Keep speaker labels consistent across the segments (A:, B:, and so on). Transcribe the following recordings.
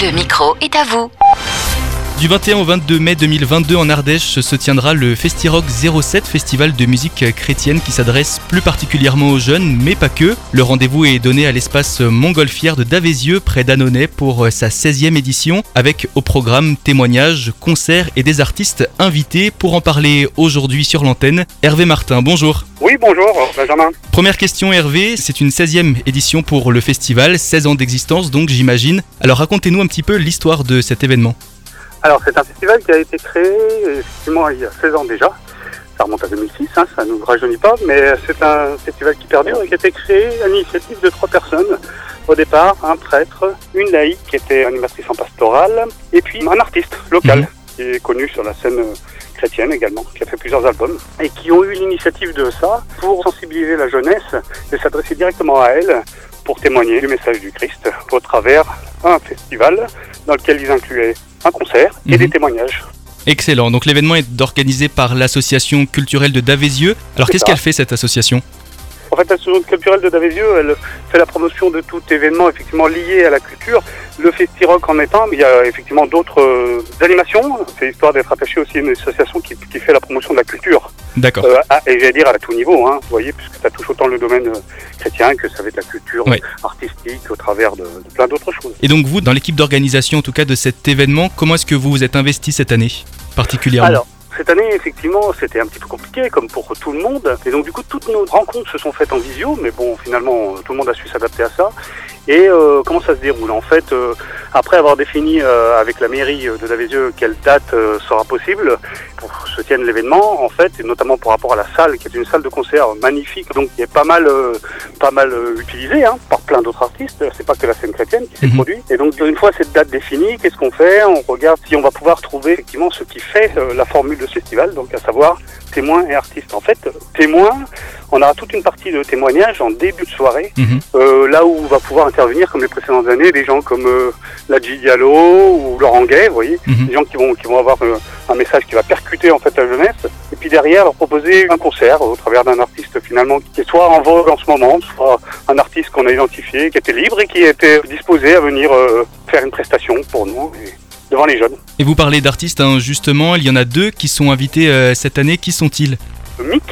A: Le micro est à vous.
B: Du 21 au 22 mai 2022 en Ardèche se tiendra le Festirock 07, festival de musique chrétienne qui s'adresse plus particulièrement aux jeunes, mais pas que. Le rendez-vous est donné à l'espace Montgolfière de Davézieux, près d'Annonay, pour sa 16e édition, avec au programme témoignages, concerts et des artistes invités. Pour en parler aujourd'hui sur l'antenne, Hervé Martin, bonjour.
C: Oui, bonjour, Benjamin.
B: Première question Hervé, c'est une 16e édition pour le festival, 16 ans d'existence donc j'imagine. Alors racontez-nous un petit peu l'histoire de cet événement.
C: Alors, c'est un festival qui a été créé, effectivement, il y a 16 ans déjà. Ça remonte à 2006, hein, ça ne nous rajeunit pas, mais c'est un festival qui perdure et qui a été créé à l'initiative de trois personnes. Au départ, un prêtre, une laïque qui était animatrice en pastorale, et puis un artiste local
B: Mhm.
C: qui est connu sur la scène euh, chrétienne également, qui a fait plusieurs albums, et qui ont eu l'initiative de ça pour sensibiliser la jeunesse et s'adresser directement à elle pour témoigner du message du Christ au travers un festival dans lequel ils incluaient un concert et
B: Mhm.
C: des témoignages.
B: Excellent, donc l'événement est organisé par l'association culturelle de Davézieux. Alors qu'est-ce qu'elle fait cette association?
C: En fait, l'association culturelle de Davézieux, elle fait la promotion de tout événement effectivement lié à la culture. Le Festirock en étant, mais il y a effectivement d'autres euh, animations. C'est histoire d'être attaché aussi à une association qui, qui fait la promotion de la culture.
B: D'accord.
C: Euh, à- et j'allais dire à tout niveau, hein, vous voyez, puisque ça touche autant le domaine euh, chrétien que ça va être la culture
B: Ouais.
C: artistique au travers de, de plein d'autres choses.
B: Et donc vous, dans l'équipe d'organisation en tout cas de cet événement, comment est-ce que vous vous êtes investi cette année particulièrement?
C: Alors, cette année, effectivement, c'était un petit peu compliqué, comme pour tout le monde. Et donc, du coup, toutes nos rencontres se sont faites en visio, mais bon, finalement, tout le monde a su s'adapter à ça. Et euh, comment ça se déroule? En fait, euh, après avoir défini euh, avec la mairie de Davézieux quelle date euh, sera possible pour que se tienne l'événement, en fait, et notamment par rapport à la salle, qui est une salle de concert magnifique, donc qui est pas mal, euh, pas mal euh, utilisée hein, par plein d'autres artistes. C'est pas que la scène chrétienne qui s'est
B: Mhm.
C: produit. Et donc, une fois cette date définie, qu'est-ce qu'on fait? On regarde si on va pouvoir trouver effectivement ce qui fait euh, la formule de ce festival, donc à savoir témoins et artistes. En fait, témoins, on aura toute une partie de témoignages en début de soirée,
B: Mhm.
C: euh, là où va pouvoir intervenir, comme les précédentes années, des gens comme Ladji Diallo ou Laurent Gay, vous voyez,
B: Mhm.
C: des gens qui vont, qui vont avoir euh, un message qui va percuter en fait la jeunesse, et puis derrière leur proposer un concert au travers d'un artiste finalement qui est soit en vogue en ce moment, soit un artiste qu'on a identifié, qui était libre et qui était disposé à venir euh, faire une prestation pour nous et devant les jeunes.
B: Et vous parlez d'artistes, hein, justement, il y en a deux qui sont invités euh, cette année. Qui sont-ils?
C: Mick,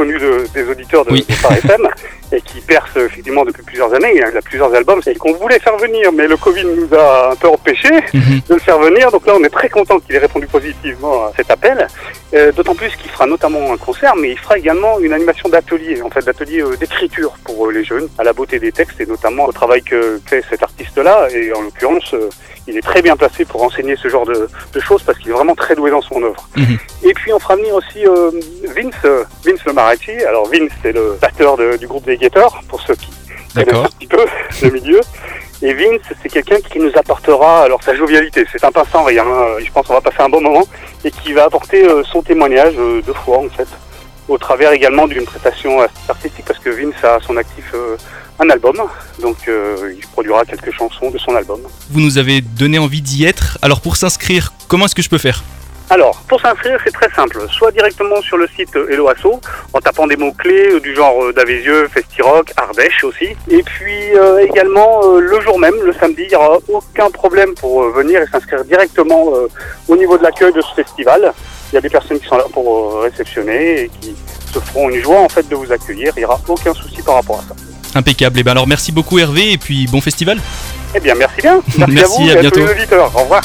C: connu de- des auditeurs de,
B: Oui.
C: de Phare FM, et qui perce effectivement depuis plusieurs années, il a plusieurs albums, et qu'on voulait faire venir, mais le Covid nous a un peu empêché
B: Mhm.
C: de le faire venir, donc là on est très content qu'il ait répondu positivement à cet appel, Euh, d'autant plus qu'il fera notamment un concert, mais il fera également une animation d'atelier, en fait d'atelier euh, d'écriture pour euh, les jeunes, à la beauté des textes, et notamment au travail que fait cet artiste-là, et en l'occurrence, il est très bien placé pour enseigner ce genre de, de choses, parce qu'il est vraiment très doué dans son œuvre.
B: Mhm.
C: Et puis on fera venir aussi euh, Vince, euh, Vince Le Maretti. Alors Vince, c'est le batteur de- du groupe des Guetteurs, pour ceux qui connaissent un petit peu le milieu. Et Vince, c'est quelqu'un qui nous apportera alors sa jovialité. C'est un pain sans rien. euh, Je pense qu'on va passer un bon moment et qui va apporter euh, son témoignage euh, de foi en fait, au travers également d'une prestation artistique parce que Vince a son actif un album, donc euh, il produira quelques chansons de son album.
B: Vous nous avez donné envie d'y être. Alors pour s'inscrire, comment est-ce que je peux faire?
C: Alors, pour s'inscrire, c'est très simple. Soit directement sur le site Hello Asso, en tapant des mots-clés euh, du genre euh, Davézieux, Festirock, Ardèche aussi. Et puis euh, également, euh, le jour même, le samedi, il n'y aura aucun problème pour euh, venir et s'inscrire directement au niveau de l'accueil de ce festival. Il y a des personnes qui sont là pour réceptionner et qui se feront une joie en fait de vous accueillir. Il n'y aura aucun souci par rapport à ça.
B: Impeccable. Et ben alors merci beaucoup Hervé et puis bon festival.
C: Eh bien, merci bien. Merci,
B: Merci,
C: à vous
B: à
C: et à tous
B: bientôt.
C: les auditeurs. Au revoir.